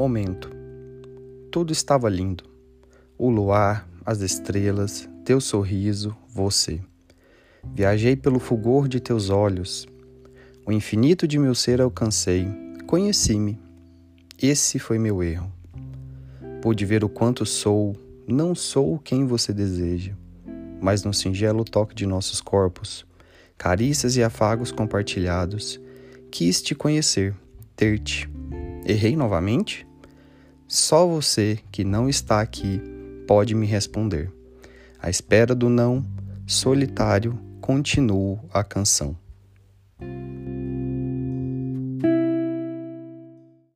Momento. Tudo estava lindo. O luar, as estrelas, teu sorriso, você. Viajei pelo fulgor de teus olhos. O infinito de meu ser alcancei. Conheci-me. Esse foi meu erro. Pude ver o quanto sou, não sou quem você deseja, mas no singelo toque de nossos corpos, carícias e afagos compartilhados, quis te conhecer, ter-te. Errei novamente? Só você que não está aqui pode me responder. À espera do não, solitário, continuo a canção.